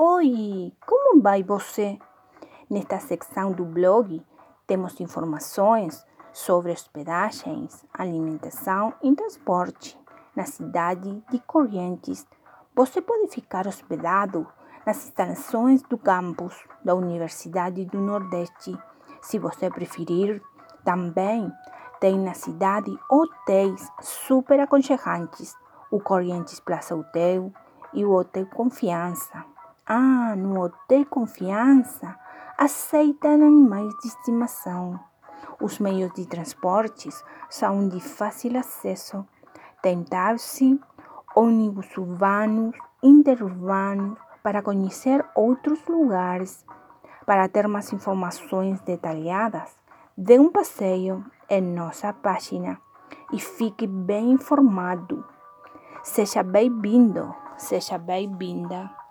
Oi, como vai você? Nesta secção do blog temos informações sobre hospedagens, alimentação e transporte na cidade de Corrientes. Você pode ficar hospedado nas instalações do campus da Universidade do Nordeste. Se você preferir, também tem na cidade hotéis super aconchegantes, o Corrientes Plaza Hotel e o Hotel Confiança. Ah, no Hotel Confiança aceitam animais de estimação. Os meios de transportes são de fácil acesso. Tem táxi, ônibus urbanos, interurbanos, para conhecer outros lugares. Para ter mais informações detalhadas, dê um passeio em nossa página e fique bem informado. Seja bem-vindo, seja bem-vinda.